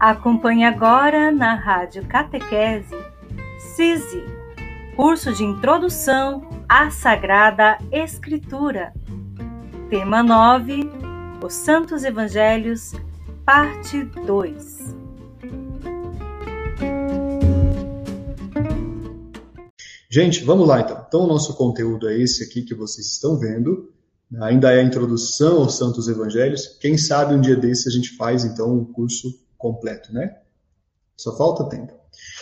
Acompanhe agora na Rádio Catequese CISI, curso de Introdução à Sagrada Escritura. Tema 9, Os Santos Evangelhos, parte 2. Gente, vamos lá então. Então, o nosso conteúdo é esse aqui que vocês estão vendo. Ainda é a introdução aos Santos Evangelhos. Quem sabe um dia desse a gente faz então um curso completo, né? Só falta tempo.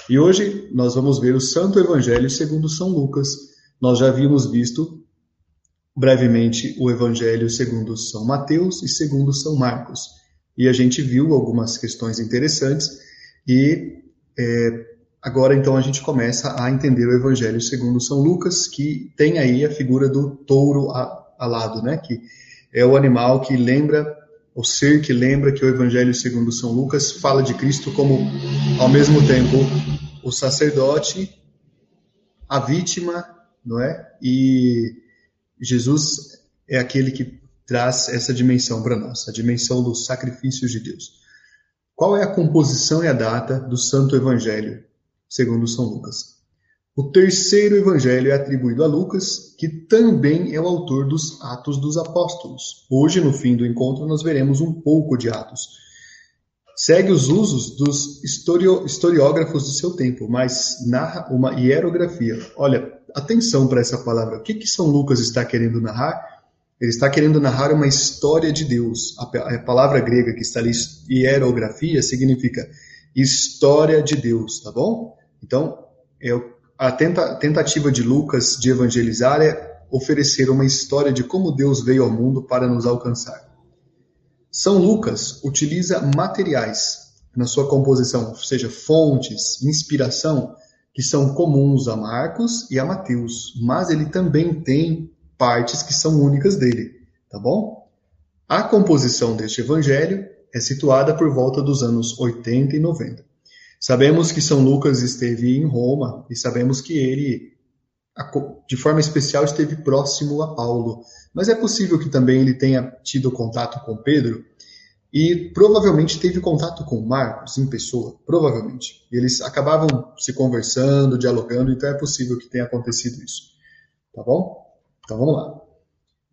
E hoje nós vamos ver o Santo Evangelho segundo São Lucas. Nós já havíamos visto brevemente o Evangelho segundo São Mateus e segundo São Marcos. E a gente viu algumas questões interessantes e é, agora então a gente começa a entender o Evangelho segundo São Lucas, que tem aí a figura do touro alado, né? Que é o animal que lembra o ser que lembra que o Evangelho segundo São Lucas fala de Cristo como, ao mesmo tempo, o sacerdote, a vítima, não é? E Jesus é aquele que traz essa dimensão para nós, a dimensão dos sacrifícios de Deus. Qual é a composição e a data do Santo Evangelho segundo São Lucas? O terceiro evangelho é atribuído a Lucas, que também é o autor dos Atos dos Apóstolos. Hoje, no fim do encontro, nós veremos um pouco de Atos. Segue os usos dos historiógrafos do seu tempo, mas narra uma hierografia. Olha, atenção para essa palavra. O que, que São Lucas está querendo narrar? Ele está querendo narrar uma história de Deus. A palavra grega que está ali, hierografia, significa história de Deus, tá bom? Então, é o a tenta, tentativa de Lucas de evangelizar é oferecer uma história de como Deus veio ao mundo para nos alcançar. São Lucas utiliza materiais na sua composição, ou seja, fontes, inspiração, que são comuns a Marcos e a Mateus, mas ele também tem partes que são únicas dele, tá bom? A composição deste evangelho é situada por volta dos anos 80 e 90. Sabemos que São Lucas esteve em Roma e sabemos que ele, de forma especial, esteve próximo a Paulo. Mas é possível que também ele tenha tido contato com Pedro e provavelmente teve contato com Marcos em pessoa, provavelmente. Eles acabavam se conversando, dialogando, então é possível que tenha acontecido isso. Tá bom? Então vamos lá.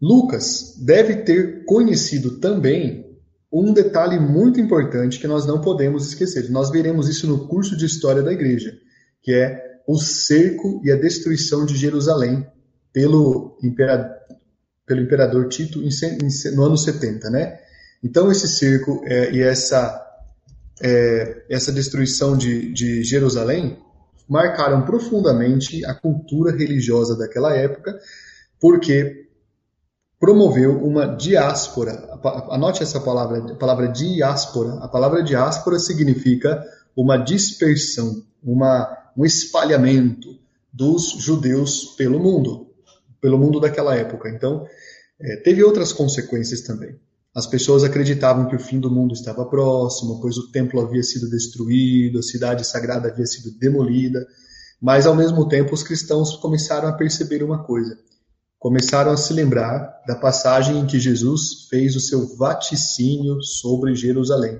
Lucas deve ter conhecido também um detalhe muito importante que nós não podemos esquecer. Nós veremos isso no curso de História da Igreja, que é o cerco e a destruição de Jerusalém pelo imperador, pelo imperador Tito no ano 70, né? Então esse cerco é, e essa é, essa destruição de, de Jerusalém marcaram profundamente a cultura religiosa daquela época, porque promoveu uma diáspora. Anote essa palavra, a palavra diáspora. A palavra diáspora significa uma dispersão, uma, um espalhamento dos judeus pelo mundo, pelo mundo daquela época. Então, é, teve outras consequências também. As pessoas acreditavam que o fim do mundo estava próximo, pois o templo havia sido destruído, a cidade sagrada havia sido demolida. Mas, ao mesmo tempo, os cristãos começaram a perceber uma coisa: começaram a se lembrar da passagem em que Jesus fez o seu vaticínio sobre Jerusalém.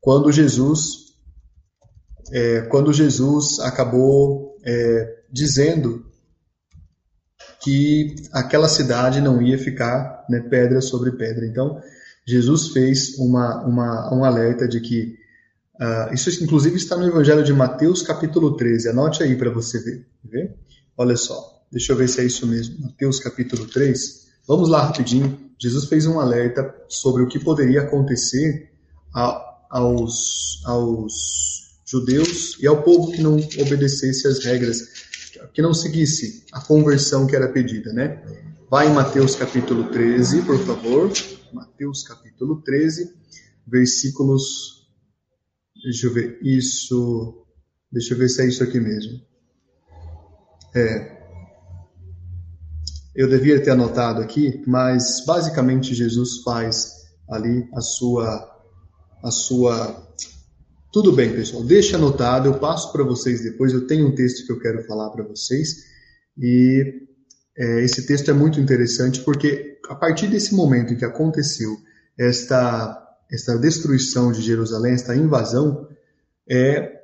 Quando Jesus, é, quando Jesus acabou é, dizendo que aquela cidade não ia ficar né, pedra sobre pedra. Então, Jesus fez uma, uma, um alerta de que. Uh, isso, inclusive, está no Evangelho de Mateus, capítulo 13. Anote aí para você ver, ver. Olha só. Deixa eu ver se é isso mesmo. Mateus capítulo 3. Vamos lá rapidinho. Jesus fez um alerta sobre o que poderia acontecer a, aos, aos judeus e ao povo que não obedecesse as regras, que não seguisse a conversão que era pedida, né? Vai em Mateus capítulo 13, por favor. Mateus capítulo 13, versículos. Deixa eu ver. Isso. Deixa eu ver se é isso aqui mesmo. É, eu devia ter anotado aqui, mas basicamente Jesus faz ali a sua a sua tudo bem, pessoal. Deixa anotado, eu passo para vocês depois. Eu tenho um texto que eu quero falar para vocês e é, esse texto é muito interessante porque a partir desse momento em que aconteceu esta esta destruição de Jerusalém, esta invasão, é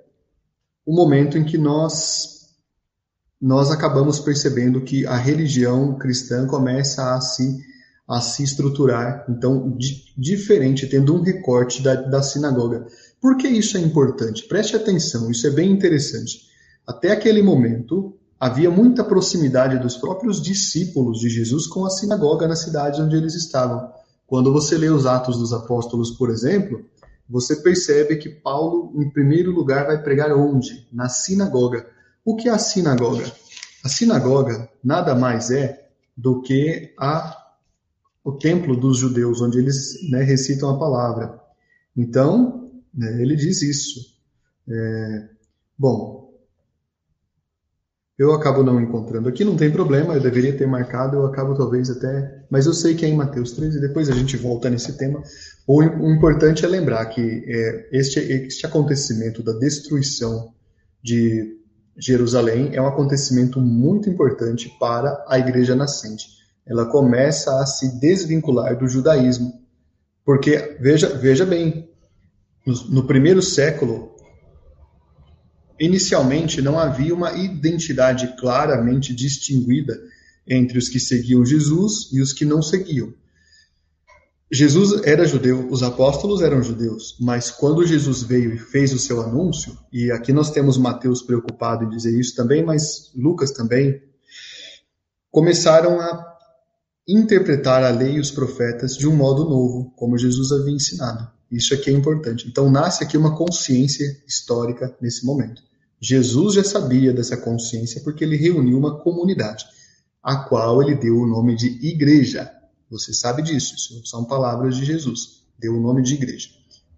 o momento em que nós nós acabamos percebendo que a religião cristã começa a se a se estruturar, então di, diferente, tendo um recorte da, da sinagoga. Por que isso é importante? Preste atenção, isso é bem interessante. Até aquele momento, havia muita proximidade dos próprios discípulos de Jesus com a sinagoga na cidade onde eles estavam. Quando você lê os Atos dos Apóstolos, por exemplo, você percebe que Paulo, em primeiro lugar, vai pregar onde? Na sinagoga. O que é a sinagoga? A sinagoga nada mais é do que a, o templo dos judeus, onde eles né, recitam a palavra. Então, né, ele diz isso. É, bom, eu acabo não encontrando aqui, não tem problema, eu deveria ter marcado, eu acabo talvez até. Mas eu sei que é em Mateus 13, depois a gente volta nesse tema. O, o importante é lembrar que é, este, este acontecimento da destruição de Jerusalém é um acontecimento muito importante para a igreja nascente. Ela começa a se desvincular do judaísmo. Porque, veja, veja bem, no, no primeiro século, Inicialmente, não havia uma identidade claramente distinguida entre os que seguiam Jesus e os que não seguiam. Jesus era judeu, os apóstolos eram judeus, mas quando Jesus veio e fez o seu anúncio, e aqui nós temos Mateus preocupado em dizer isso também, mas Lucas também, começaram a interpretar a lei e os profetas de um modo novo, como Jesus havia ensinado. Isso aqui é importante. Então nasce aqui uma consciência histórica nesse momento. Jesus já sabia dessa consciência porque ele reuniu uma comunidade, a qual ele deu o nome de igreja. Você sabe disso, isso são palavras de Jesus. Deu o nome de igreja.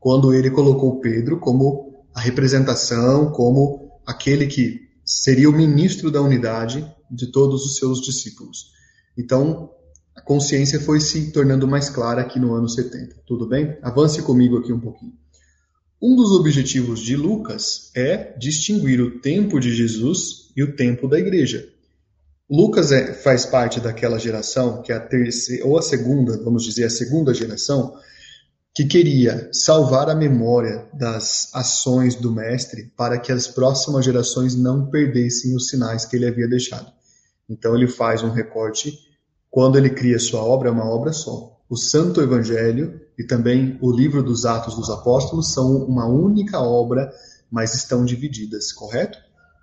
Quando ele colocou Pedro como a representação, como aquele que seria o ministro da unidade de todos os seus discípulos. Então, a consciência foi se tornando mais clara aqui no ano 70. Tudo bem? Avance comigo aqui um pouquinho. Um dos objetivos de Lucas é distinguir o tempo de Jesus e o tempo da igreja. Lucas é, faz parte daquela geração, que é a terceira, ou a segunda, vamos dizer, a segunda geração, que queria salvar a memória das ações do Mestre para que as próximas gerações não perdessem os sinais que ele havia deixado. Então ele faz um recorte, quando ele cria sua obra, é uma obra só. O Santo Evangelho e também o livro dos Atos dos Apóstolos são uma única obra, mas estão divididas, correto?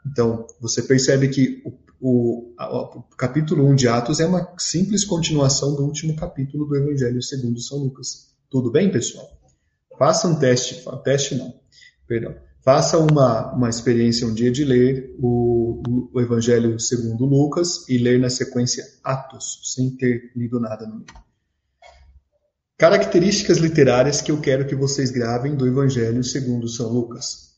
Então, você percebe que o, o, o, capítulo 1 de Atos é uma simples continuação do último capítulo do Evangelho segundo São Lucas. Tudo bem, pessoal? Faça um teste, teste não, perdão. Faça uma, uma experiência um dia de ler o, o Evangelho segundo Lucas e ler na sequência Atos, sem ter lido nada no meio. Características literárias que eu quero que vocês gravem do Evangelho segundo São Lucas.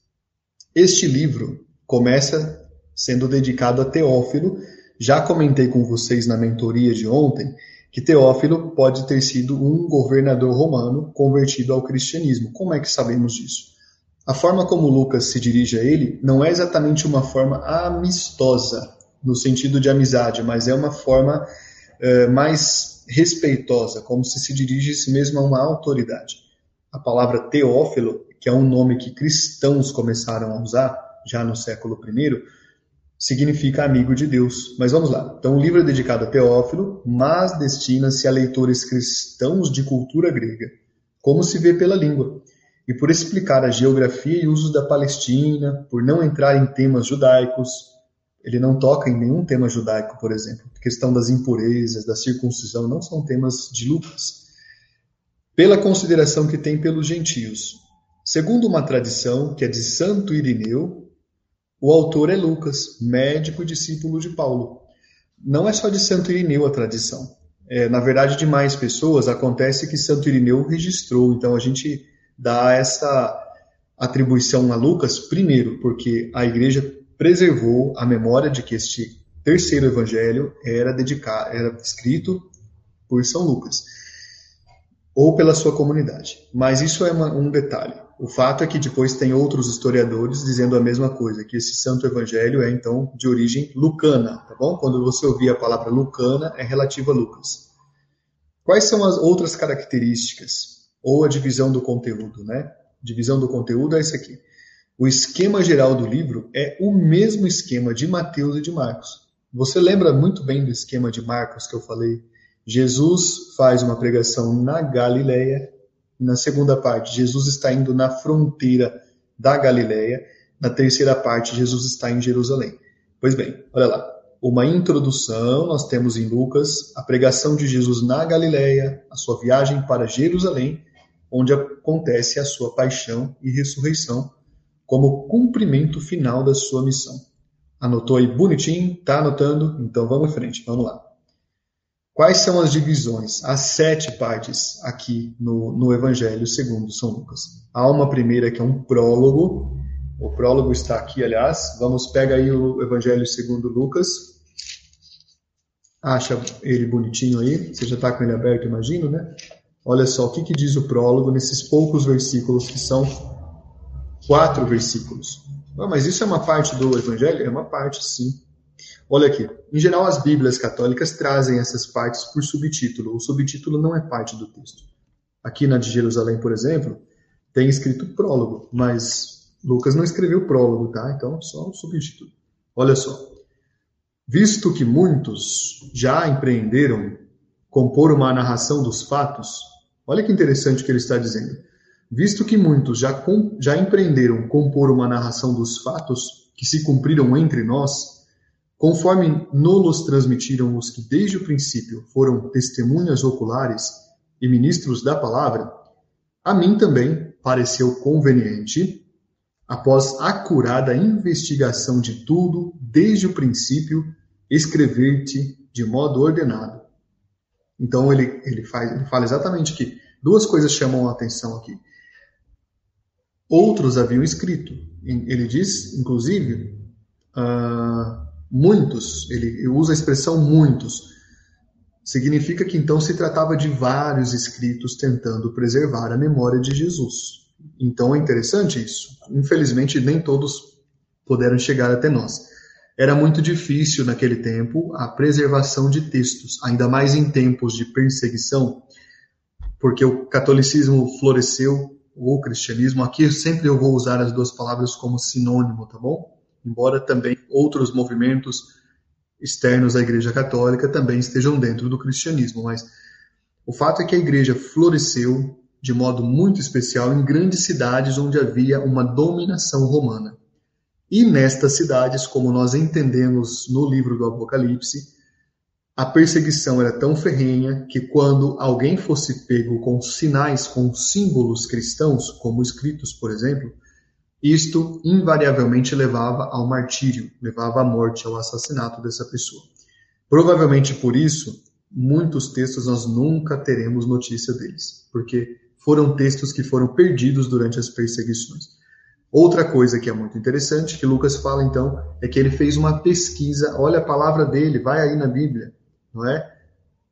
Este livro começa sendo dedicado a Teófilo. Já comentei com vocês na mentoria de ontem que Teófilo pode ter sido um governador romano convertido ao cristianismo. Como é que sabemos disso? A forma como Lucas se dirige a ele não é exatamente uma forma amistosa, no sentido de amizade, mas é uma forma uh, mais respeitosa, como se se dirigisse mesmo a uma autoridade. A palavra Teófilo, que é um nome que cristãos começaram a usar já no século I, significa amigo de Deus. Mas vamos lá. Então, o livro é dedicado a Teófilo, mas destina-se a leitores cristãos de cultura grega, como se vê pela língua. E por explicar a geografia e usos da Palestina, por não entrar em temas judaicos, ele não toca em nenhum tema judaico, por exemplo. A questão das impurezas, da circuncisão, não são temas de Lucas. Pela consideração que tem pelos gentios. Segundo uma tradição, que é de Santo Irineu, o autor é Lucas, médico e discípulo de Paulo. Não é só de Santo Irineu a tradição. É, na verdade, de mais pessoas, acontece que Santo Irineu registrou. Então, a gente dá essa atribuição a Lucas, primeiro, porque a igreja preservou a memória de que este terceiro evangelho era dedicado, era escrito por São Lucas ou pela sua comunidade. Mas isso é uma, um detalhe. O fato é que depois tem outros historiadores dizendo a mesma coisa, que esse santo evangelho é então de origem lucana, tá bom? Quando você ouvir a palavra lucana, é relativa a Lucas. Quais são as outras características? ou a divisão do conteúdo, né? Divisão do conteúdo é esse aqui. O esquema geral do livro é o mesmo esquema de Mateus e de Marcos. Você lembra muito bem do esquema de Marcos que eu falei? Jesus faz uma pregação na Galileia. Na segunda parte, Jesus está indo na fronteira da Galileia. Na terceira parte, Jesus está em Jerusalém. Pois bem, olha lá. Uma introdução, nós temos em Lucas a pregação de Jesus na Galileia, a sua viagem para Jerusalém, onde acontece a sua paixão e ressurreição como cumprimento final da sua missão. Anotou aí bonitinho? Tá anotando? Então vamos em frente, vamos lá. Quais são as divisões, as sete partes aqui no, no Evangelho segundo São Lucas? Há uma primeira que é um prólogo. O prólogo está aqui, aliás. Vamos pega aí o Evangelho segundo Lucas. Acha ele bonitinho aí. Você já está com ele aberto, imagino, né? Olha só o que, que diz o prólogo nesses poucos versículos que são quatro versículos. Ah, mas isso é uma parte do Evangelho? É uma parte, sim. Olha aqui. Em geral, as Bíblias católicas trazem essas partes por subtítulo. O subtítulo não é parte do texto. Aqui na de Jerusalém, por exemplo, tem escrito prólogo, mas Lucas não escreveu prólogo, tá? Então, só o subtítulo. Olha só. Visto que muitos já empreenderam compor uma narração dos fatos, olha que interessante o que ele está dizendo. Visto que muitos já, com, já empreenderam compor uma narração dos fatos que se cumpriram entre nós, conforme nos transmitiram os que desde o princípio foram testemunhas oculares e ministros da palavra, a mim também pareceu conveniente, após acurada investigação de tudo desde o princípio, escrever-te de modo ordenado. Então ele, ele, faz, ele fala exatamente que duas coisas chamam a atenção aqui outros haviam escrito. Ele diz, inclusive, uh, muitos, ele usa a expressão muitos. Significa que então se tratava de vários escritos tentando preservar a memória de Jesus. Então é interessante isso. Infelizmente, nem todos puderam chegar até nós. Era muito difícil naquele tempo a preservação de textos, ainda mais em tempos de perseguição, porque o catolicismo floresceu ou cristianismo. Aqui sempre eu vou usar as duas palavras como sinônimo, tá bom? Embora também outros movimentos externos à Igreja Católica também estejam dentro do cristianismo, mas o fato é que a Igreja floresceu de modo muito especial em grandes cidades onde havia uma dominação romana. E nestas cidades, como nós entendemos no livro do Apocalipse, a perseguição era tão ferrenha que quando alguém fosse pego com sinais, com símbolos cristãos, como escritos, por exemplo, isto invariavelmente levava ao martírio, levava à morte, ao assassinato dessa pessoa. Provavelmente por isso, muitos textos nós nunca teremos notícia deles, porque foram textos que foram perdidos durante as perseguições. Outra coisa que é muito interessante, que Lucas fala então, é que ele fez uma pesquisa, olha a palavra dele, vai aí na Bíblia, não é?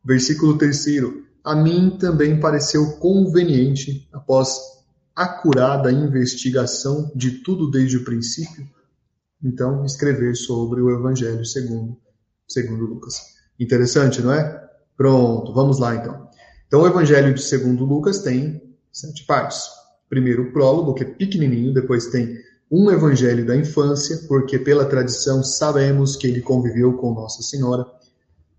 Versículo terceiro. A mim também pareceu conveniente, após acurada investigação de tudo desde o princípio, então escrever sobre o Evangelho segundo, segundo Lucas. Interessante, não é? Pronto, vamos lá então. Então o Evangelho de segundo Lucas tem sete partes. Primeiro o prólogo, que é pequenininho, depois tem um evangelho da infância, porque pela tradição sabemos que ele conviveu com Nossa Senhora.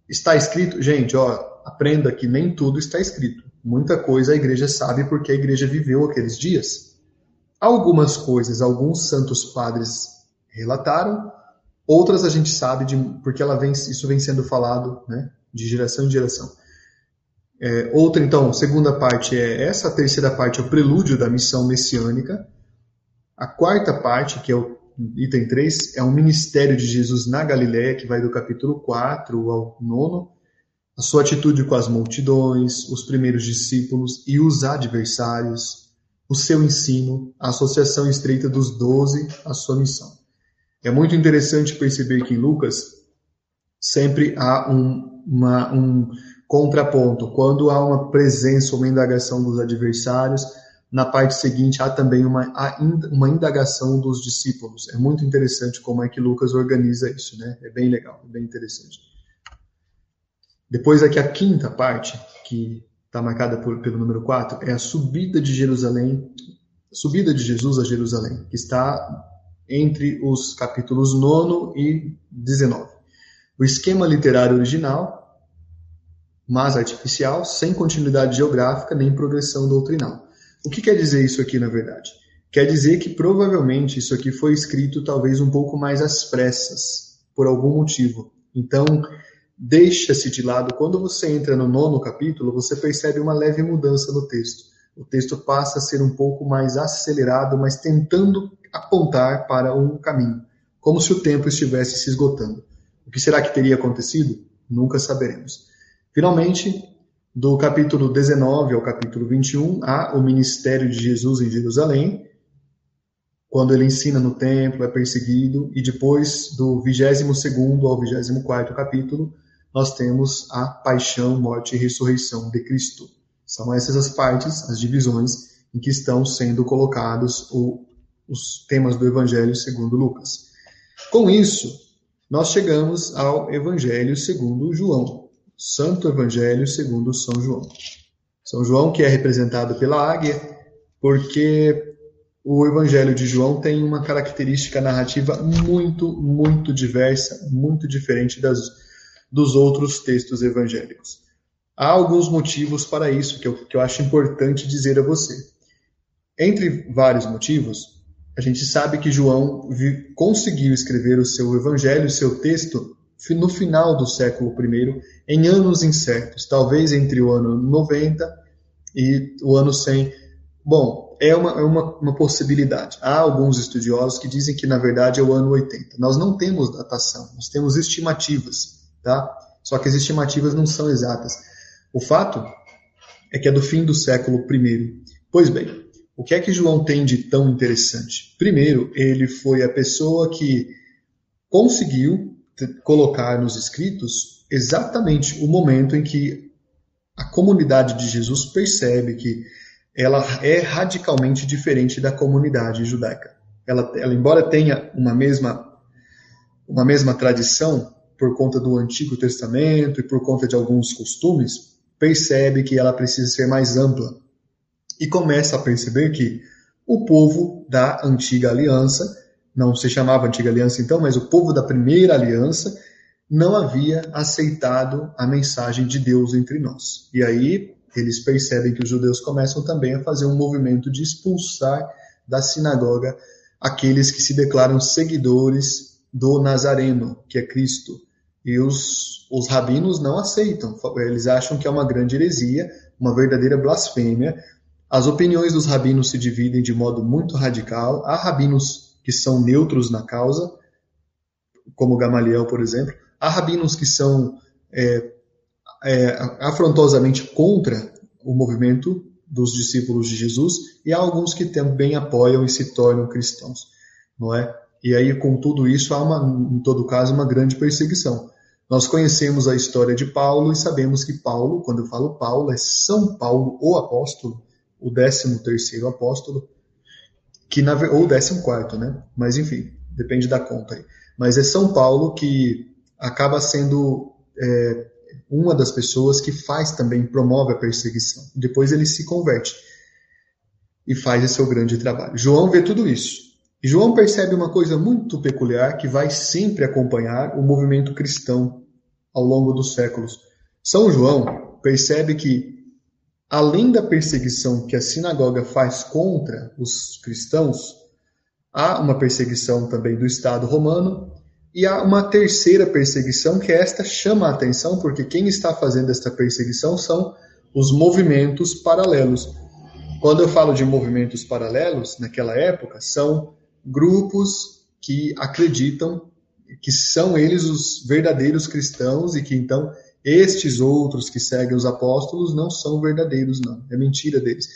Está escrito, gente, ó, aprenda que nem tudo está escrito. Muita coisa a igreja sabe porque a igreja viveu aqueles dias. Algumas coisas, alguns santos padres relataram, outras a gente sabe de, porque ela vem, isso vem sendo falado né, de geração em geração. É, outra, então, segunda parte é essa, a terceira parte é o prelúdio da missão messiânica. A quarta parte, que é o item 3, é um ministério de Jesus na Galiléia, que vai do capítulo 4 ao 9, a sua atitude com as multidões, os primeiros discípulos e os adversários, o seu ensino, a associação estreita dos doze, a sua missão. É muito interessante perceber que em Lucas sempre há um, uma, um contraponto. Quando há uma presença, uma indagação dos adversários, na parte seguinte, há também uma, uma indagação dos discípulos. É muito interessante como é que Lucas organiza isso, né? É bem legal, é bem interessante. Depois aqui a quinta parte, que está marcada por, pelo número 4, é a subida de Jerusalém, subida de Jesus a Jerusalém, que está entre os capítulos 9 e 19. O esquema literário original, mas artificial, sem continuidade geográfica nem progressão doutrinal. O que quer dizer isso aqui, na verdade? Quer dizer que provavelmente isso aqui foi escrito talvez um pouco mais às pressas, por algum motivo. Então, deixa-se de lado. Quando você entra no nono capítulo, você percebe uma leve mudança no texto. O texto passa a ser um pouco mais acelerado, mas tentando apontar para um caminho, como se o tempo estivesse se esgotando. O que será que teria acontecido? Nunca saberemos. Finalmente, do capítulo 19 ao capítulo 21, há o ministério de Jesus em Jerusalém, quando ele ensina no templo, é perseguido, e depois do 22 ao 24 capítulo, nós temos a paixão, morte e ressurreição de Cristo. São essas as partes, as divisões em que estão sendo colocados o, os temas do Evangelho segundo Lucas. Com isso, nós chegamos ao Evangelho segundo João, Santo Evangelho segundo São João. São João que é representado pela águia, porque o Evangelho de João tem uma característica narrativa muito, muito diversa, muito diferente das dos outros textos evangélicos. Há alguns motivos para isso que eu, que eu acho importante dizer a você. Entre vários motivos, a gente sabe que João conseguiu escrever o seu evangelho, o seu texto, no final do século I, em anos incertos, talvez entre o ano 90 e o ano 100. Bom, é uma, é uma, uma possibilidade. Há alguns estudiosos que dizem que, na verdade, é o ano 80. Nós não temos datação, nós temos estimativas tá? Só que as estimativas não são exatas. O fato é que é do fim do século I. Pois bem, o que é que João tem de tão interessante? Primeiro, ele foi a pessoa que conseguiu colocar nos escritos exatamente o momento em que a comunidade de Jesus percebe que ela é radicalmente diferente da comunidade judaica. Ela, ela embora tenha uma mesma uma mesma tradição, por conta do Antigo Testamento e por conta de alguns costumes, percebe que ela precisa ser mais ampla e começa a perceber que o povo da antiga aliança, não se chamava antiga aliança então, mas o povo da primeira aliança, não havia aceitado a mensagem de Deus entre nós. E aí eles percebem que os judeus começam também a fazer um movimento de expulsar da sinagoga aqueles que se declaram seguidores do Nazareno, que é Cristo. E os, os rabinos não aceitam, eles acham que é uma grande heresia, uma verdadeira blasfêmia. As opiniões dos rabinos se dividem de modo muito radical. Há rabinos que são neutros na causa, como Gamaliel, por exemplo. Há rabinos que são é, é, afrontosamente contra o movimento dos discípulos de Jesus e há alguns que também apoiam e se tornam cristãos, não é? E aí, com tudo isso, há, uma, em todo caso, uma grande perseguição. Nós conhecemos a história de Paulo e sabemos que Paulo, quando eu falo Paulo, é São Paulo, o apóstolo, o 13 terceiro apóstolo, que na, ou 14 quarto, né? Mas enfim, depende da conta aí. Mas é São Paulo que acaba sendo é, uma das pessoas que faz também, promove a perseguição. Depois ele se converte e faz esse seu grande trabalho. João vê tudo isso. João percebe uma coisa muito peculiar que vai sempre acompanhar o movimento cristão ao longo dos séculos. São João percebe que, além da perseguição que a sinagoga faz contra os cristãos, há uma perseguição também do Estado romano e há uma terceira perseguição que esta chama a atenção, porque quem está fazendo esta perseguição são os movimentos paralelos. Quando eu falo de movimentos paralelos, naquela época, são grupos que acreditam que são eles os verdadeiros cristãos e que então estes outros que seguem os apóstolos não são verdadeiros, não. É mentira deles.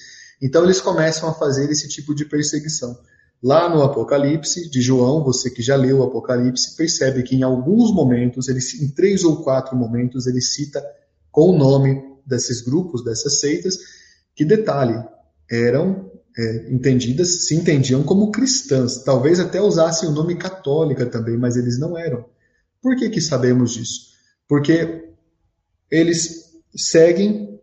Então eles começam a fazer esse tipo de perseguição. Lá no Apocalipse de João, você que já leu o Apocalipse, percebe que em alguns momentos, ele, em três ou quatro momentos, ele cita com o nome desses grupos, dessas seitas, que detalhe, eram é, entendidas, se entendiam como cristãs. Talvez até usassem o nome católica também, mas eles não eram. Por que, que sabemos disso? Porque eles seguem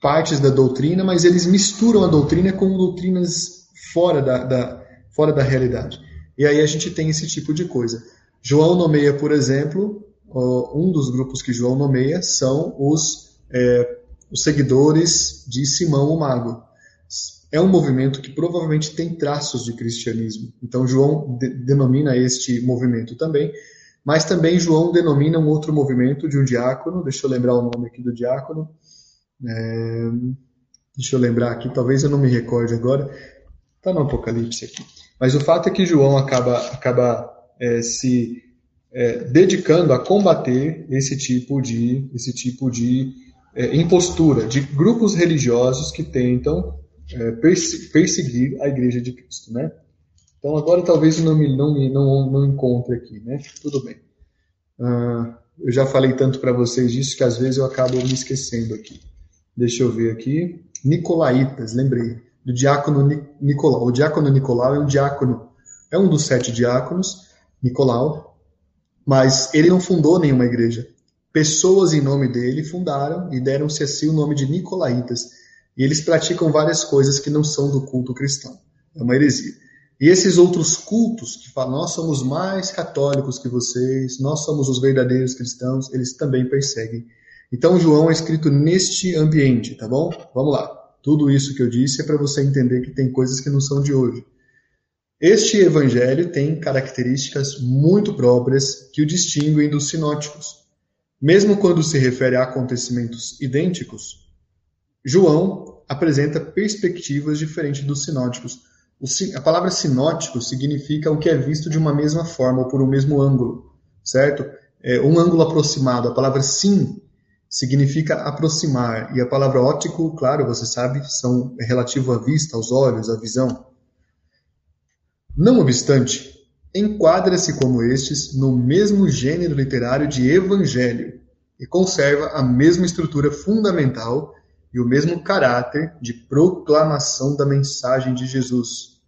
partes da doutrina, mas eles misturam a doutrina com doutrinas fora da, da, fora da realidade. E aí a gente tem esse tipo de coisa. João nomeia, por exemplo, um dos grupos que João nomeia são os, é, os seguidores de Simão o Mago. É um movimento que provavelmente tem traços de cristianismo. Então João de, denomina este movimento também, mas também João denomina um outro movimento de um diácono, deixa eu lembrar o nome aqui do diácono, é, deixa eu lembrar aqui, talvez eu não me recorde agora, está no Apocalipse aqui. Mas o fato é que João acaba, acaba é, se é, dedicando a combater esse tipo de, esse tipo de é, impostura de grupos religiosos que tentam é, perseguir a Igreja de Cristo, né? Então agora talvez não me não me não, não encontre aqui, né? Tudo bem. Uh, eu já falei tanto para vocês disso que às vezes eu acabo me esquecendo aqui. Deixa eu ver aqui. Nicolaitas, lembrei do diácono Nicolau. O diácono Nicolau é um diácono, é um dos sete diáconos, Nicolau, mas ele não fundou nenhuma igreja. Pessoas em nome dele fundaram e deram-se assim o nome de Nicolaitas. E eles praticam várias coisas que não são do culto cristão. É uma heresia. E esses outros cultos que falam, nós somos mais católicos que vocês, nós somos os verdadeiros cristãos, eles também perseguem. Então João é escrito neste ambiente, tá bom? Vamos lá. Tudo isso que eu disse é para você entender que tem coisas que não são de hoje. Este evangelho tem características muito próprias que o distinguem dos sinóticos. Mesmo quando se refere a acontecimentos idênticos, João apresenta perspectivas diferentes dos sinóticos a palavra sinótico significa o que é visto de uma mesma forma ou por um mesmo ângulo, certo? É um ângulo aproximado. A palavra sim significa aproximar e a palavra óptico, claro, você sabe, são é relativo à vista, aos olhos, à visão. Não obstante, enquadra-se como estes no mesmo gênero literário de evangelho e conserva a mesma estrutura fundamental e o mesmo caráter de proclamação da mensagem de Jesus.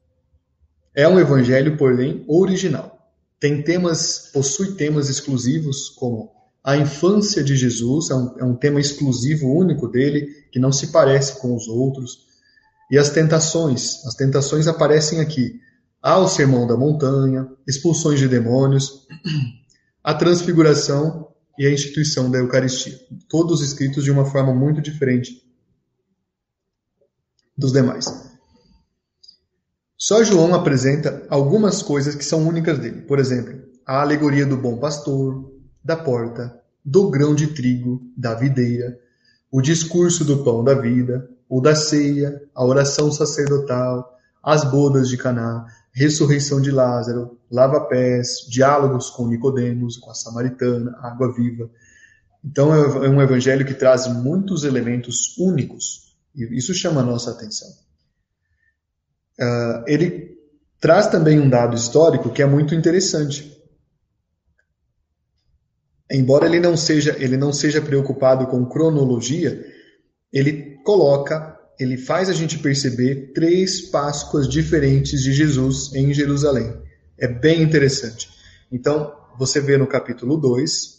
É um evangelho, porém, original. Tem temas, possui temas exclusivos, como a infância de Jesus, é um, é um tema exclusivo, único dele, que não se parece com os outros. E as tentações, as tentações aparecem aqui. Há o sermão da montanha, expulsões de demônios, a transfiguração e a instituição da Eucaristia. Todos escritos de uma forma muito diferente dos demais. Só João apresenta algumas coisas que são únicas dele. Por exemplo, a alegoria do bom pastor, da porta, do grão de trigo, da videira, o discurso do pão da vida, o da ceia, a oração sacerdotal, as bodas de Caná, ressurreição de Lázaro, lava-pés, diálogos com Nicodemos, com a samaritana, água viva. Então é um evangelho que traz muitos elementos únicos isso chama a nossa atenção. Uh, ele traz também um dado histórico que é muito interessante. Embora ele não seja, ele não seja preocupado com cronologia, ele coloca, ele faz a gente perceber três Páscoas diferentes de Jesus em Jerusalém. É bem interessante. Então, você vê no capítulo 2,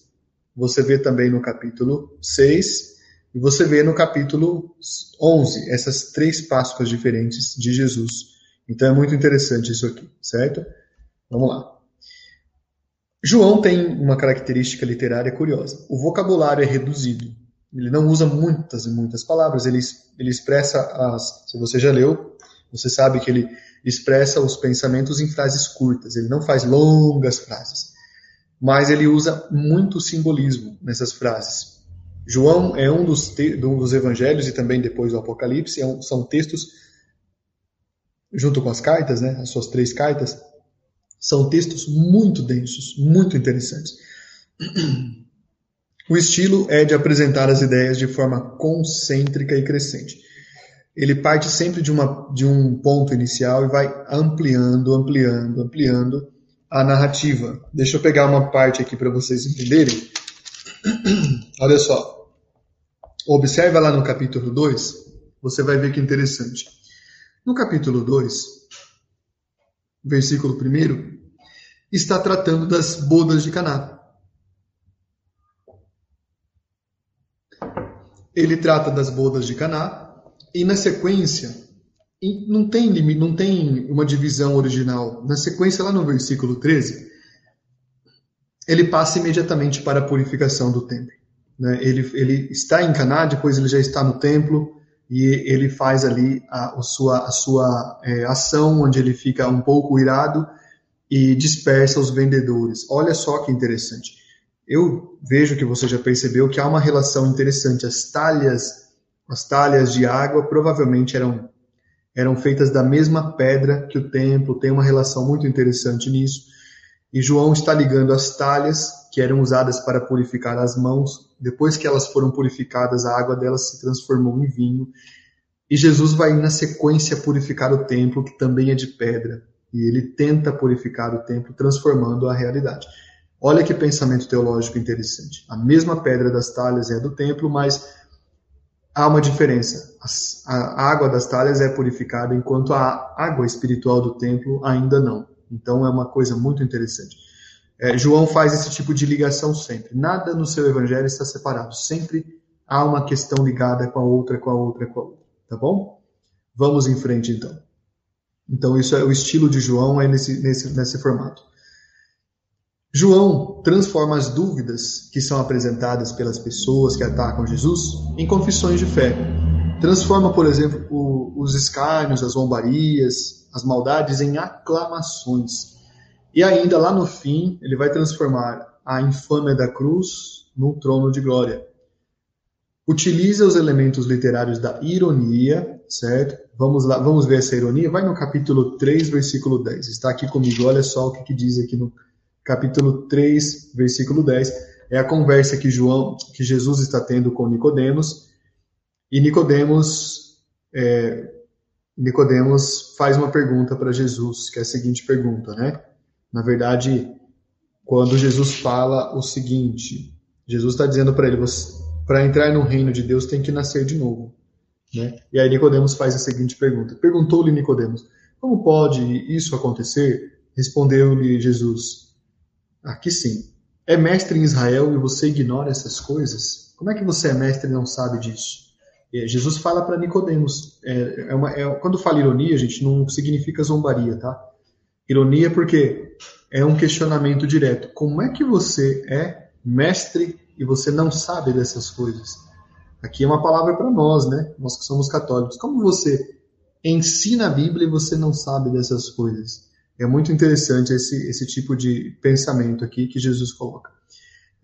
você vê também no capítulo 6 e você vê no capítulo 11 essas três Páscoas diferentes de Jesus. Então é muito interessante isso aqui, certo? Vamos lá. João tem uma característica literária curiosa. O vocabulário é reduzido. Ele não usa muitas e muitas palavras. Ele, ele expressa as. Se você já leu, você sabe que ele expressa os pensamentos em frases curtas. Ele não faz longas frases. Mas ele usa muito simbolismo nessas frases. João é um dos, um dos evangelhos e também depois o Apocalipse, é um, são textos, junto com as cartas, né, as suas três cartas, são textos muito densos, muito interessantes. O estilo é de apresentar as ideias de forma concêntrica e crescente. Ele parte sempre de, uma, de um ponto inicial e vai ampliando, ampliando, ampliando a narrativa. Deixa eu pegar uma parte aqui para vocês entenderem. Olha só. Observa lá no capítulo 2, você vai ver que interessante. No capítulo 2, versículo 1, está tratando das bodas de Caná. ele trata das bodas de Caná e na sequência não tem não tem uma divisão original. Na sequência lá no versículo 13, ele passa imediatamente para a purificação do templo. Né? Ele, ele está em Caná, depois ele já está no templo e ele faz ali a, a sua, a sua é, ação, onde ele fica um pouco irado e dispersa os vendedores. Olha só que interessante. Eu vejo que você já percebeu que há uma relação interessante. As talhas, as talhas de água provavelmente eram eram feitas da mesma pedra que o templo. Tem uma relação muito interessante nisso. E João está ligando as talhas que eram usadas para purificar as mãos. Depois que elas foram purificadas, a água delas se transformou em vinho. E Jesus vai na sequência purificar o templo, que também é de pedra. E ele tenta purificar o templo, transformando a realidade. Olha que pensamento teológico interessante. A mesma pedra das talhas é do templo, mas há uma diferença. A água das talhas é purificada, enquanto a água espiritual do templo ainda não. Então é uma coisa muito interessante. É, João faz esse tipo de ligação sempre. Nada no seu evangelho está separado. Sempre há uma questão ligada com a outra, com a outra, com a outra. Tá bom? Vamos em frente então. Então isso é o estilo de João é nesse, nesse, nesse formato. João transforma as dúvidas que são apresentadas pelas pessoas que atacam Jesus em confissões de fé. Transforma, por exemplo, o, os escárnios, as zombarias, as maldades em aclamações. E ainda lá no fim, ele vai transformar a infâmia da cruz num trono de glória. Utiliza os elementos literários da ironia, certo? Vamos lá, vamos ver essa ironia. Vai no capítulo 3, versículo 10. Está aqui comigo, olha só o que, que diz aqui no capítulo 3, versículo 10, é a conversa que João, que Jesus está tendo com Nicodemos, e Nicodemos, é, Nicodemos faz uma pergunta para Jesus, que é a seguinte pergunta, né? Na verdade, quando Jesus fala o seguinte, Jesus está dizendo para ele, para entrar no reino de Deus tem que nascer de novo, né? E aí Nicodemos faz a seguinte pergunta. Perguntou-lhe Nicodemos: Como pode isso acontecer? Respondeu-lhe Jesus: Aqui sim. É mestre em Israel e você ignora essas coisas? Como é que você é mestre e não sabe disso? Jesus fala para Nicodemos. É, é é, quando fala ironia, gente, não significa zombaria, tá? Ironia porque é um questionamento direto. Como é que você é mestre e você não sabe dessas coisas? Aqui é uma palavra para nós, né? Nós que somos católicos. Como você ensina a Bíblia e você não sabe dessas coisas? É muito interessante esse, esse tipo de pensamento aqui que Jesus coloca.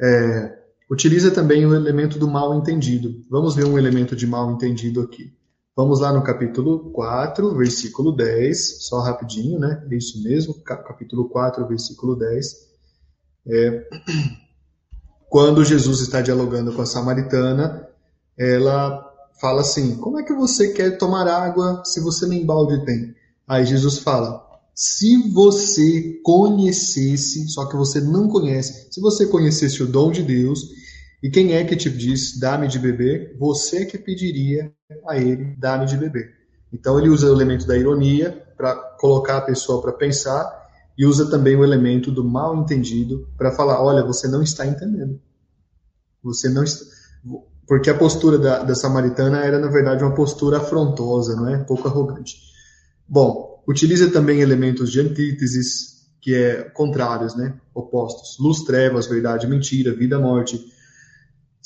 É, utiliza também o elemento do mal entendido. Vamos ver um elemento de mal entendido aqui. Vamos lá no capítulo 4, versículo 10, só rapidinho, né? É isso mesmo, capítulo 4, versículo 10. É, quando Jesus está dialogando com a samaritana, ela fala assim: Como é que você quer tomar água se você nem balde tem? Aí Jesus fala: se você conhecesse, só que você não conhece, se você conhecesse o dom de Deus, e quem é que te diz, dá-me de beber, você que pediria a ele, dá-me de beber. Então ele usa o elemento da ironia para colocar a pessoa para pensar e usa também o elemento do mal entendido para falar, olha, você não está entendendo. Você não está... Porque a postura da, da samaritana era, na verdade, uma postura afrontosa, não é? Pouco arrogante. Bom, Utiliza também elementos de antíteses, que é contrários, né? opostos. Luz, trevas, verdade, mentira, vida, morte,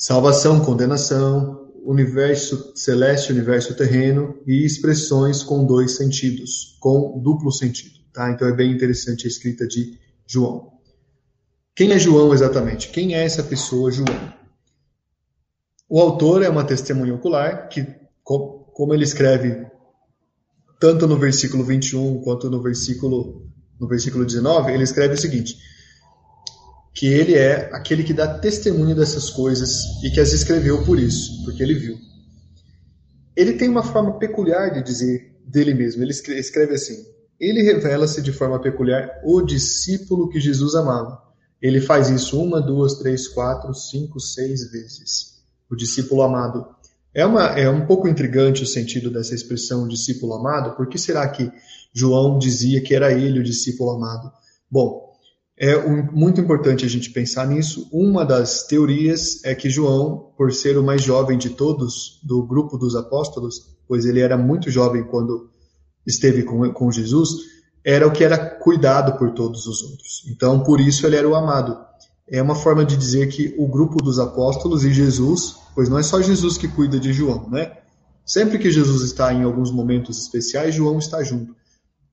salvação, condenação, universo celeste, universo terreno e expressões com dois sentidos, com duplo sentido. Tá? Então é bem interessante a escrita de João. Quem é João exatamente? Quem é essa pessoa, João? O autor é uma testemunha ocular que, como ele escreve tanto no versículo 21 quanto no versículo, no versículo 19, ele escreve o seguinte: que ele é aquele que dá testemunho dessas coisas e que as escreveu por isso, porque ele viu. Ele tem uma forma peculiar de dizer dele mesmo. Ele escreve assim: Ele revela-se de forma peculiar o discípulo que Jesus amava. Ele faz isso uma, duas, três, quatro, cinco, seis vezes. O discípulo amado. É, uma, é um pouco intrigante o sentido dessa expressão discípulo amado. Por que será que João dizia que era ele o discípulo amado? Bom, É um, muito importante a gente pensar nisso. Uma das teorias é que João, por ser o mais jovem de todos do grupo dos apóstolos, pois ele era muito jovem quando esteve com, com Jesus, era o que era cuidado por todos os outros. Então, por isso ele era o amado. É uma forma de dizer que o grupo dos apóstolos e Jesus, pois não é só Jesus que cuida de João, né? Sempre que Jesus está em alguns momentos especiais, João está junto.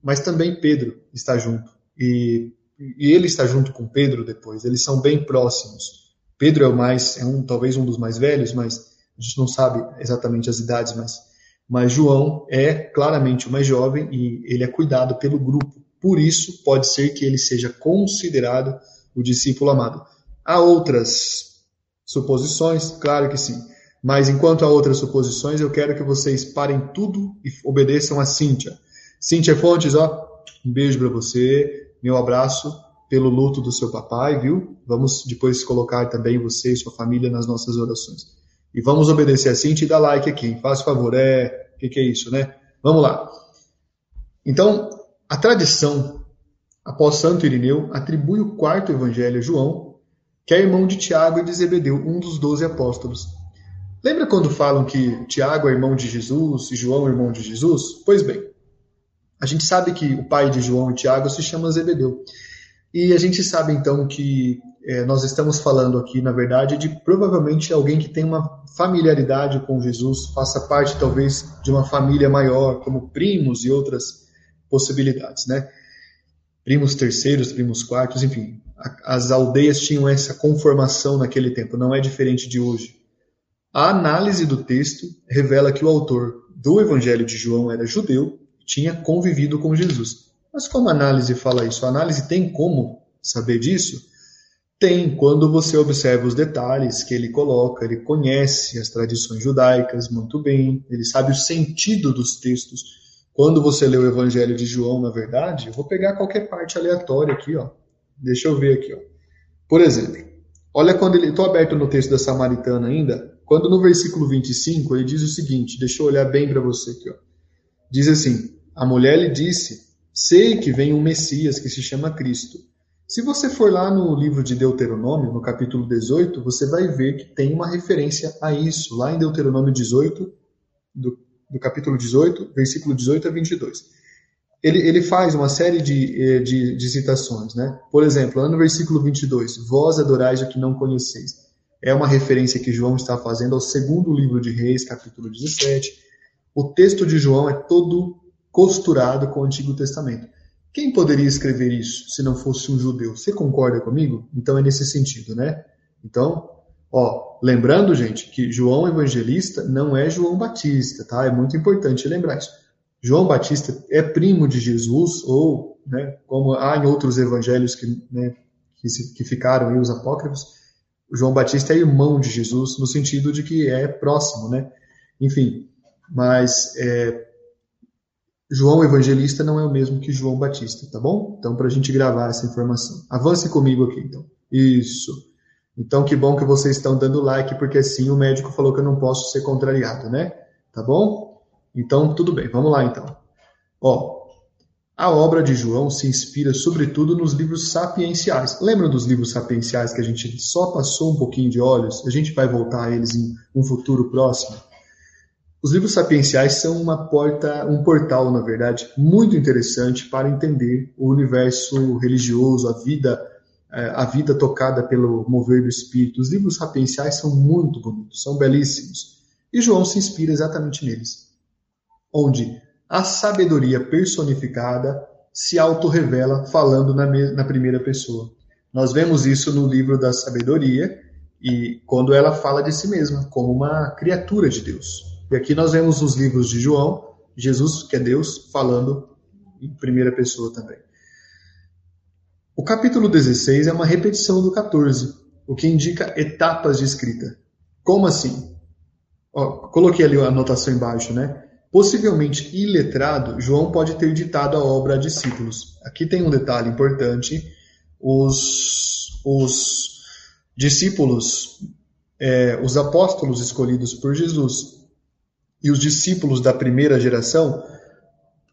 Mas também Pedro está junto. E e ele está junto com Pedro depois, eles são bem próximos. Pedro é o mais, é um talvez um dos mais velhos, mas a gente não sabe exatamente as idades, mas, mas João é claramente o mais jovem e ele é cuidado pelo grupo. Por isso, pode ser que ele seja considerado o discípulo amado. Há outras suposições, claro que sim. Mas enquanto há outras suposições, eu quero que vocês parem tudo e obedeçam a Cíntia. Cíntia Fontes, ó, um beijo para você meu abraço pelo luto do seu papai, viu? Vamos depois colocar também você e sua família nas nossas orações. E vamos obedecer assim e dar like aqui. Faz favor, é. O que, que é isso, né? Vamos lá. Então, a tradição, após Santo Irineu, atribui o quarto evangelho a João, que é irmão de Tiago e de Zebedeu, um dos doze apóstolos. Lembra quando falam que Tiago é irmão de Jesus e João é irmão de Jesus? Pois bem, a gente sabe que o pai de João e Tiago se chama Zebedeu. E a gente sabe então que é, nós estamos falando aqui, na verdade, de provavelmente alguém que tem uma familiaridade com Jesus, faça parte talvez de uma família maior, como primos e outras possibilidades, né? Primos terceiros, primos quartos, enfim. A, as aldeias tinham essa conformação naquele tempo, não é diferente de hoje. A análise do texto revela que o autor do Evangelho de João era judeu tinha convivido com Jesus. Mas como a análise fala isso? A análise tem como saber disso? Tem, quando você observa os detalhes que ele coloca, ele conhece as tradições judaicas muito bem, ele sabe o sentido dos textos. Quando você lê o Evangelho de João, na verdade, eu vou pegar qualquer parte aleatória aqui, ó. Deixa eu ver aqui, ó. Por exemplo, olha quando ele. Estou aberto no texto da Samaritana ainda. Quando no versículo 25 ele diz o seguinte: deixa eu olhar bem para você aqui, ó. Diz assim: a mulher lhe disse: Sei que vem um Messias que se chama Cristo. Se você for lá no livro de Deuteronômio, no capítulo 18, você vai ver que tem uma referência a isso, lá em Deuteronômio 18, do, do capítulo 18, versículo 18 a 22. Ele, ele faz uma série de, eh, de, de citações, né? Por exemplo, lá no versículo 22, Vós adorais o que não conheceis. É uma referência que João está fazendo ao segundo livro de Reis, capítulo 17. O texto de João é todo costurado com o Antigo Testamento. Quem poderia escrever isso se não fosse um judeu? Você concorda comigo? Então é nesse sentido, né? Então, ó, lembrando, gente, que João Evangelista não é João Batista, tá? É muito importante lembrar isso. João Batista é primo de Jesus, ou, né, como há em outros evangelhos que, né, que, se, que ficaram aí, os apócrifos, João Batista é irmão de Jesus, no sentido de que é próximo, né? Enfim, mas é, João Evangelista não é o mesmo que João Batista, tá bom? Então, para a gente gravar essa informação. Avance comigo aqui, então. Isso. Então, que bom que vocês estão dando like, porque assim o médico falou que eu não posso ser contrariado, né? Tá bom? Então, tudo bem. Vamos lá, então. Ó, a obra de João se inspira sobretudo nos livros sapienciais. Lembram dos livros sapienciais que a gente só passou um pouquinho de olhos? A gente vai voltar a eles em um futuro próximo. Os livros sapienciais são uma porta, um portal, na verdade, muito interessante para entender o universo religioso, a vida, é, a vida tocada pelo mover do espírito. Os livros sapienciais são muito bonitos, são belíssimos. E João se inspira exatamente neles, onde a sabedoria personificada se autorrevela falando na, na primeira pessoa. Nós vemos isso no livro da sabedoria e quando ela fala de si mesma como uma criatura de Deus. E aqui nós vemos nos livros de João, Jesus, que é Deus, falando em primeira pessoa também. O capítulo 16 é uma repetição do 14, o que indica etapas de escrita. Como assim? Ó, coloquei ali a anotação embaixo, né? Possivelmente iletrado, João pode ter ditado a obra a discípulos. Aqui tem um detalhe importante: os, os discípulos, é, os apóstolos escolhidos por Jesus, e os discípulos da primeira geração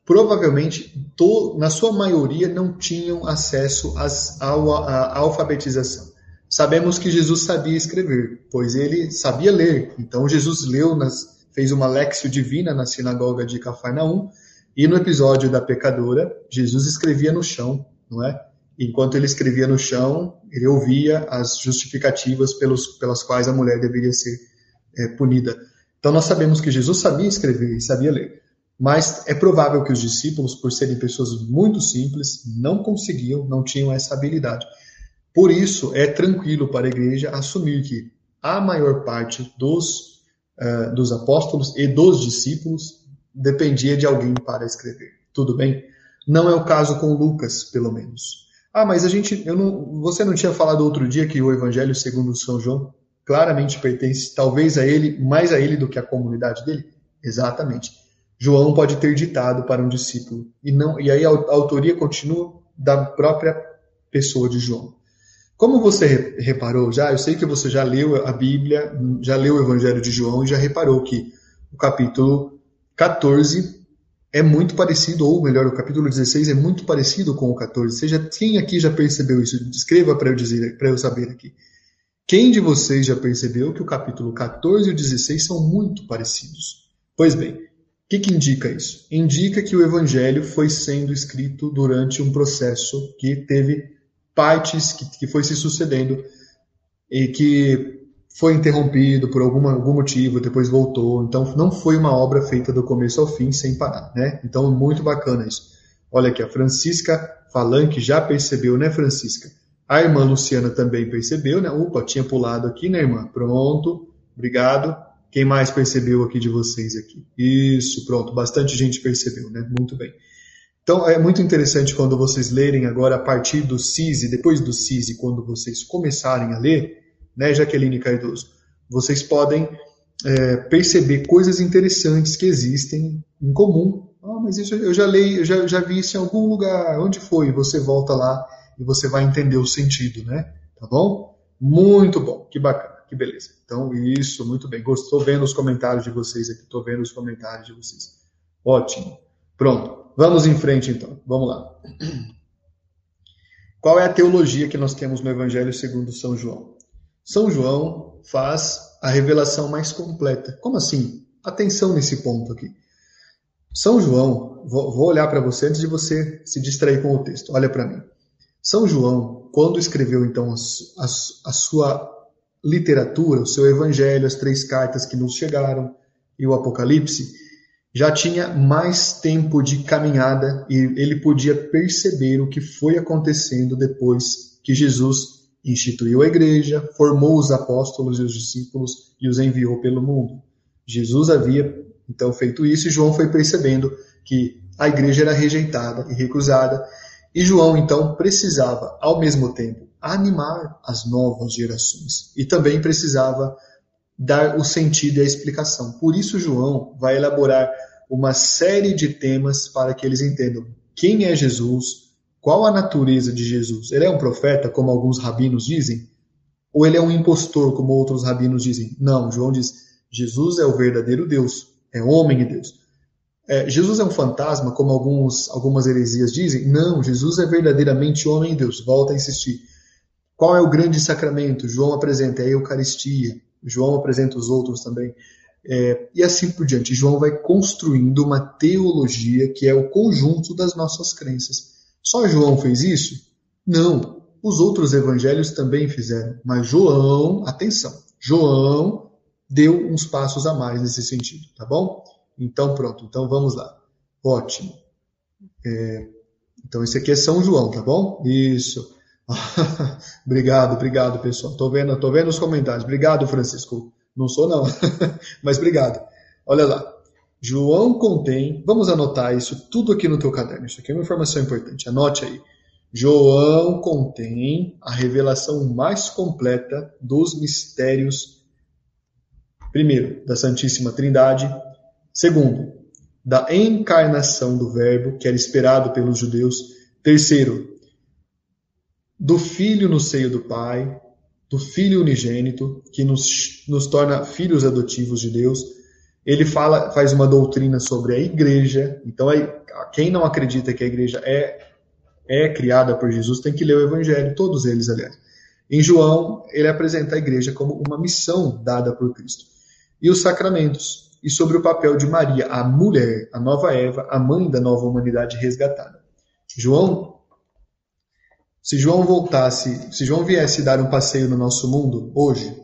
provavelmente, to, na sua maioria, não tinham acesso às, à alfabetização. Sabemos que Jesus sabia escrever, pois ele sabia ler. Então, Jesus leu, nas, fez uma lexio divina na sinagoga de Cafarnaum, e no episódio da pecadora, Jesus escrevia no chão, não é? Enquanto ele escrevia no chão, ele ouvia as justificativas pelos, pelas quais a mulher deveria ser é, punida. Então nós sabemos que Jesus sabia escrever e sabia ler. Mas é provável que os discípulos, por serem pessoas muito simples, não conseguiam, não tinham essa habilidade. Por isso, é tranquilo para a igreja assumir que a maior parte dos, uh, dos apóstolos e dos discípulos dependia de alguém para escrever. Tudo bem? Não é o caso com Lucas, pelo menos. Ah, mas a gente, eu não, você não tinha falado outro dia que o Evangelho segundo São João claramente pertence, talvez a ele, mais a ele do que à comunidade dele? Exatamente. João pode ter ditado para um discípulo e não, e aí a autoria continua da própria pessoa de João. Como você reparou já, eu sei que você já leu a Bíblia, já leu o Evangelho de João e já reparou que o capítulo 14 é muito parecido, ou melhor, o capítulo 16 é muito parecido com o 14. Seja quem aqui já percebeu isso? Escreva para eu dizer, para eu saber aqui. Quem de vocês já percebeu que o capítulo 14 e o 16 são muito parecidos? Pois bem, o que, que indica isso? Indica que o evangelho foi sendo escrito durante um processo que teve partes que, que foi se sucedendo e que foi interrompido por alguma, algum motivo, depois voltou. Então, não foi uma obra feita do começo ao fim sem parar, né? Então, muito bacana isso. Olha aqui, a Francisca Falanque já percebeu, né, Francisca? A irmã Luciana também percebeu, né? Opa, tinha pulado aqui, né, irmã? Pronto, obrigado. Quem mais percebeu aqui de vocês aqui? Isso, pronto, bastante gente percebeu, né? Muito bem. Então, é muito interessante quando vocês lerem agora a partir do CISI, depois do CISI, quando vocês começarem a ler, né, Jaqueline Cardoso? Vocês podem é, perceber coisas interessantes que existem em comum. Ah, mas isso eu já leio, eu já, já vi isso em algum lugar. Onde foi? Você volta lá e você vai entender o sentido, né? Tá bom? Muito bom, que bacana, que beleza. Então, isso, muito bem. Estou vendo os comentários de vocês aqui, estou vendo os comentários de vocês. Ótimo. Pronto, vamos em frente então. Vamos lá. Qual é a teologia que nós temos no Evangelho segundo São João? São João faz a revelação mais completa. Como assim? Atenção nesse ponto aqui. São João, vou olhar para você antes de você se distrair com o texto. Olha para mim. São João, quando escreveu então a, a, a sua literatura, o seu evangelho, as três cartas que nos chegaram e o Apocalipse, já tinha mais tempo de caminhada e ele podia perceber o que foi acontecendo depois que Jesus instituiu a igreja, formou os apóstolos e os discípulos e os enviou pelo mundo. Jesus havia então feito isso e João foi percebendo que a igreja era rejeitada e recusada, e João então precisava, ao mesmo tempo, animar as novas gerações e também precisava dar o sentido e a explicação. Por isso, João vai elaborar uma série de temas para que eles entendam quem é Jesus, qual a natureza de Jesus? Ele é um profeta, como alguns rabinos dizem? Ou ele é um impostor, como outros rabinos dizem? Não, João diz: Jesus é o verdadeiro Deus, é homem e Deus. É, Jesus é um fantasma, como alguns, algumas heresias dizem? Não, Jesus é verdadeiramente homem e Deus. Volta a insistir. Qual é o grande sacramento? João apresenta a Eucaristia. João apresenta os outros também. É, e assim por diante. João vai construindo uma teologia que é o conjunto das nossas crenças. Só João fez isso? Não. Os outros evangelhos também fizeram. Mas João, atenção, João deu uns passos a mais nesse sentido, tá bom? Então pronto, então vamos lá. Ótimo. É, então esse aqui é São João, tá bom? Isso. obrigado, obrigado, pessoal. Tô vendo, tô vendo os comentários. Obrigado, Francisco. Não sou não, mas obrigado. Olha lá. João contém, vamos anotar isso tudo aqui no teu caderno, isso aqui é uma informação importante, anote aí. João contém a revelação mais completa dos mistérios, primeiro, da Santíssima Trindade, segundo, da encarnação do Verbo, que era esperado pelos judeus, terceiro, do Filho no seio do Pai, do Filho unigênito, que nos, nos torna filhos adotivos de Deus, Ele fala, faz uma doutrina sobre a igreja. Então, aí, quem não acredita que a igreja é, é criada por Jesus tem que ler o Evangelho, todos eles, aliás. Em João, ele apresenta a igreja como uma missão dada por Cristo. E os sacramentos, e sobre o papel de Maria, a mulher, a nova Eva, a mãe da nova humanidade resgatada. João, se João voltasse, se João viesse dar um passeio no nosso mundo hoje,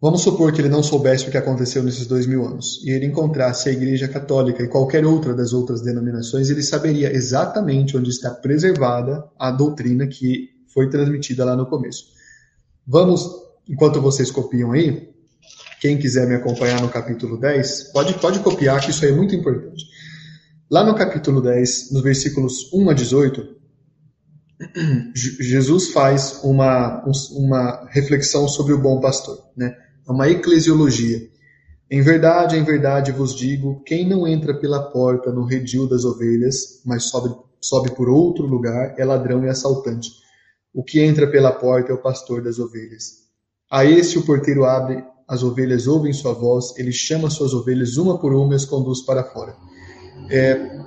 vamos supor que ele não soubesse o que aconteceu nesses dois mil anos e ele encontrasse a Igreja Católica e qualquer outra das outras denominações, ele saberia exatamente onde está preservada a doutrina que foi transmitida lá no começo. Vamos, enquanto vocês copiam aí, quem quiser me acompanhar no capítulo 10, pode, pode copiar, que isso aí é muito importante. Lá no capítulo 10, nos versículos 1 a 18, Jesus faz uma, uma reflexão sobre o bom pastor, né? É uma eclesiologia. Em verdade, em verdade vos digo: quem não entra pela porta no redil das ovelhas, mas sobe, sobe por outro lugar, é ladrão e assaltante. O que entra pela porta é o pastor das ovelhas. A esse o porteiro abre as ovelhas ouvem sua voz, ele chama suas ovelhas uma por uma e as conduz para fora. É,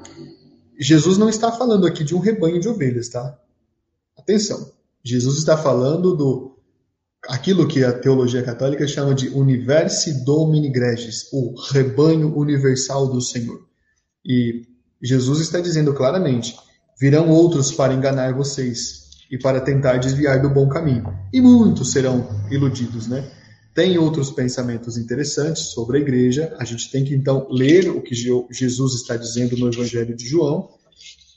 Jesus não está falando aqui de um rebanho de ovelhas, tá? Atenção. Jesus está falando do aquilo que a teologia católica chama de universi domini gregis, o rebanho universal do Senhor. E Jesus está dizendo claramente: virão outros para enganar vocês e para tentar desviar do bom caminho. E muitos serão iludidos, né? Tem outros pensamentos interessantes sobre a igreja. A gente tem que então ler o que Jesus está dizendo no Evangelho de João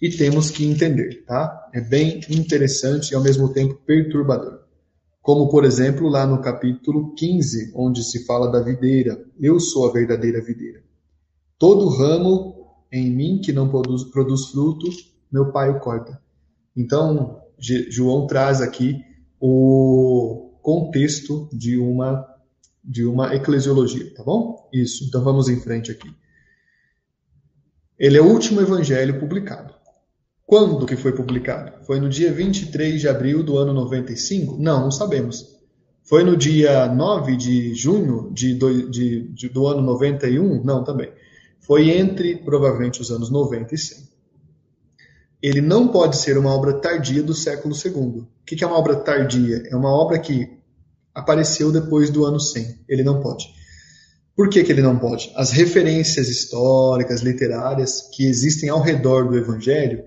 e temos que entender, tá? É bem interessante e ao mesmo tempo perturbador. Como, por exemplo, lá no capítulo 15, onde se fala da videira. Eu sou a verdadeira videira. Todo ramo em mim que não produz, produz fruto, meu pai o corta. Então, João traz aqui o contexto de uma de uma eclesiologia, tá bom? Isso. Então vamos em frente aqui. Ele é o último evangelho publicado. Quando que foi publicado? Foi no dia 23 de abril do ano 95? Não, não sabemos. Foi no dia 9 de junho de, do, de, de, do ano 91? Não, também. Foi entre, provavelmente, os anos 90 e 100. Ele não pode ser uma obra tardia do século II. O que é uma obra tardia? É uma obra que apareceu depois do ano 100. Ele não pode. Por que, que ele não pode? As referências históricas, literárias que existem ao redor do Evangelho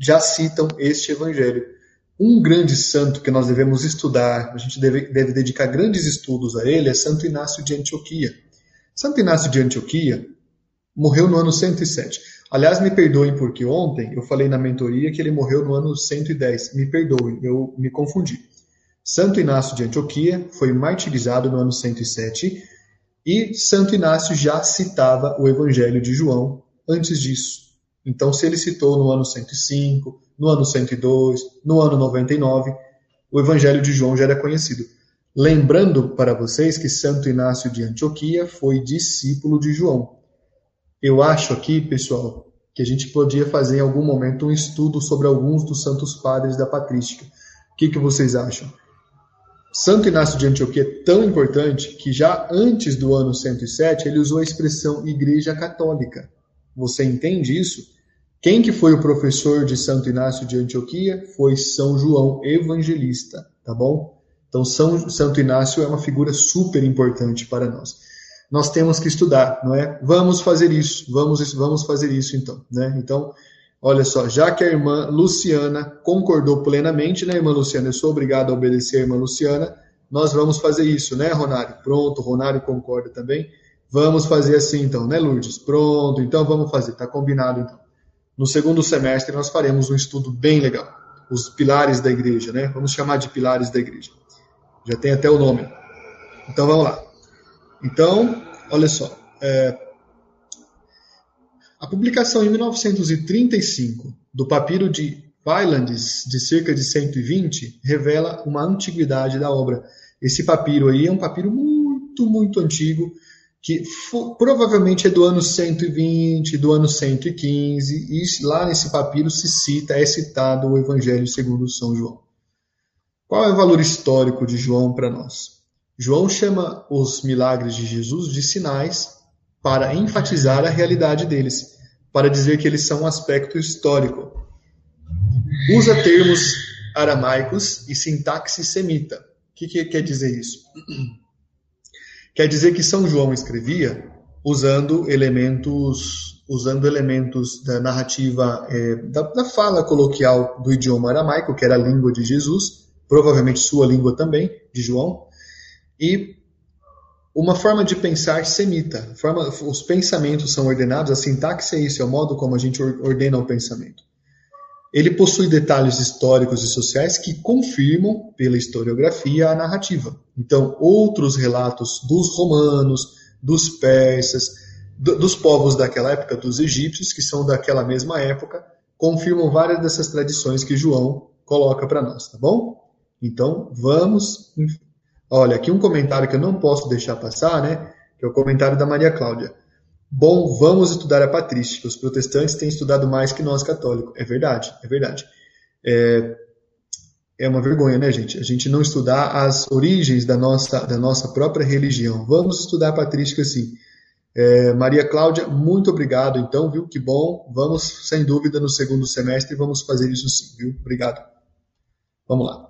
já citam este Evangelho. Um grande santo que nós devemos estudar, a gente deve, deve dedicar grandes estudos a ele, é Santo Inácio de Antioquia. Santo Inácio de Antioquia morreu no ano 107. Aliás, me perdoem porque ontem eu falei na mentoria que ele morreu no ano 110. Me perdoem, eu me confundi. Santo Inácio de Antioquia foi martirizado no ano 107 e Santo Inácio já citava o Evangelho de João antes disso. Então, se ele citou no ano 105, no ano 102, no ano 99, o Evangelho de João já era conhecido. Lembrando para vocês que Santo Inácio de Antioquia foi discípulo de João. Eu acho aqui, pessoal, que a gente podia fazer em algum momento um estudo sobre alguns dos santos padres da patrística. O que, que vocês acham? Santo Inácio de Antioquia é tão importante que já antes do ano 107 ele usou a expressão Igreja Católica. Você entende isso? Quem que foi o professor de Santo Inácio de Antioquia? Foi São João Evangelista, tá bom? Então São Santo Inácio é uma figura super importante para nós. Nós temos que estudar, não é? Vamos fazer isso, vamos vamos fazer isso então, né? Então Olha só, já que a irmã Luciana concordou plenamente, né, irmã Luciana? Eu sou obrigado a obedecer a irmã Luciana. Nós vamos fazer isso, né, Ronário? Pronto, Ronário concorda também. Vamos fazer assim então, né, Lourdes? Pronto, então vamos fazer, tá combinado então. No segundo semestre nós faremos um estudo bem legal. Os pilares da igreja, né? Vamos chamar de pilares da igreja. Já tem até o nome. Então vamos lá. Então, olha só. É, a publicação em 1935 do papiro de Weilandes, de cerca de 120, revela uma antiguidade da obra. Esse papiro aí é um papiro muito, muito antigo, que provavelmente é do ano 120, do ano 115, e lá nesse papiro se cita, é citado o Evangelho segundo São João. Qual é o valor histórico de João para nós? João chama os milagres de Jesus de sinais para enfatizar a realidade deles, para dizer que eles são um aspecto histórico. Usa termos aramaicos e sintaxe semita. O que, que quer dizer isso? Quer dizer que São João escrevia usando elementos usando elementos da narrativa é, da, da, fala coloquial do idioma aramaico, que era a língua de Jesus, provavelmente sua língua também, de João, e uma forma de pensar semita. Forma, os pensamentos são ordenados, a sintaxe é isso, é o modo como a gente ordena o pensamento. Ele possui detalhes históricos e sociais que confirmam, pela historiografia, a narrativa. Então, outros relatos dos romanos, dos persas, do, dos povos daquela época, dos egípcios, que são daquela mesma época, confirmam várias dessas tradições que João coloca para nós, tá bom? Então, vamos Olha, aqui um comentário que eu não posso deixar passar, né? Que é o comentário da Maria Cláudia. Bom, vamos estudar a patrística. Os protestantes têm estudado mais que nós católicos. É verdade, é verdade. É, é uma vergonha, né, gente? A gente não estudar as origens da nossa, da nossa própria religião. Vamos estudar a patrística sim. É, Maria Cláudia, muito obrigado, então, viu? Que bom. Vamos, sem dúvida, no segundo semestre, vamos fazer isso sim, viu? Obrigado. Vamos lá.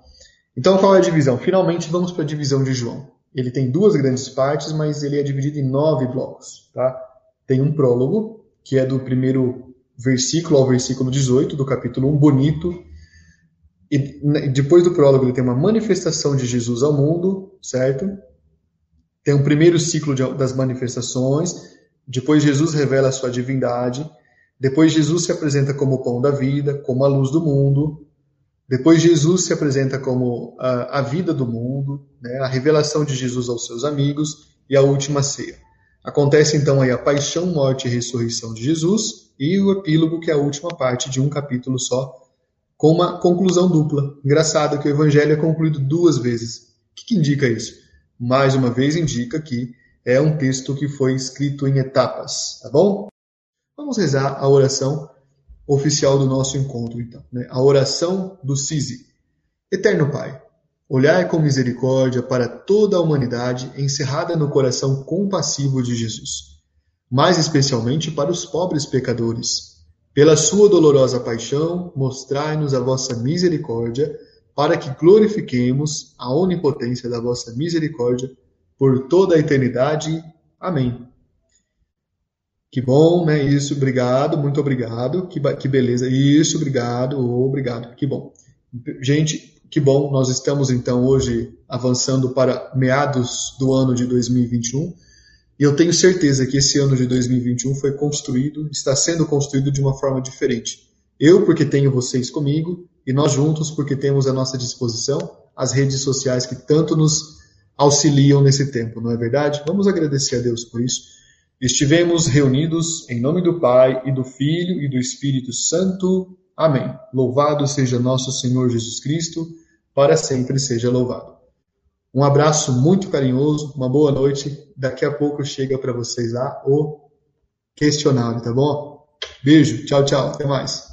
Então, qual é a divisão? Finalmente, vamos para a divisão de João. Ele tem duas grandes partes, mas ele é dividido em nove blocos. Tá? Tem um prólogo, que é do primeiro versículo ao versículo 18 do capítulo 1, bonito. E depois do prólogo, ele tem uma manifestação de Jesus ao mundo, certo? Tem um primeiro ciclo de, das manifestações. Depois, Jesus revela a sua divindade. Depois, Jesus se apresenta como o pão da vida, como a luz do mundo. Depois Jesus se apresenta como a, a vida do mundo, né, a revelação de Jesus aos seus amigos e a última ceia. Acontece então aí a paixão, morte e ressurreição de Jesus e o epílogo, que é a última parte de um capítulo só, com uma conclusão dupla. Engraçado que o evangelho é concluído duas vezes. O que, que indica isso? Mais uma vez indica que é um texto que foi escrito em etapas, tá bom? Vamos rezar a oração oficial do nosso encontro, então. Né? A oração do Sisi. Eterno Pai, olhai com misericórdia para toda a humanidade encerrada no coração compassivo de Jesus, mais especialmente para os pobres pecadores. Pela sua dolorosa paixão, mostrai-nos a vossa misericórdia, para que glorifiquemos a onipotência da vossa misericórdia por toda a eternidade. Amém. Que bom, né? Isso, obrigado, muito obrigado. Que, que beleza. Isso, obrigado, obrigado. Que bom. Gente, que bom. Nós estamos então hoje avançando para meados do ano de 2021. E eu tenho certeza que esse ano de 2021 foi construído, está sendo construído de uma forma diferente. Eu, porque tenho vocês comigo, e nós juntos, porque temos à nossa disposição as redes sociais que tanto nos auxiliam nesse tempo, não é verdade? Vamos agradecer a Deus por isso. Estivemos reunidos em nome do Pai e do Filho e do Espírito Santo. Amém. Louvado seja nosso Senhor Jesus Cristo, para sempre seja louvado. Um abraço muito carinhoso, uma boa noite. Daqui a pouco chega para vocês lá o questionário, tá bom? Beijo, tchau, tchau, até mais.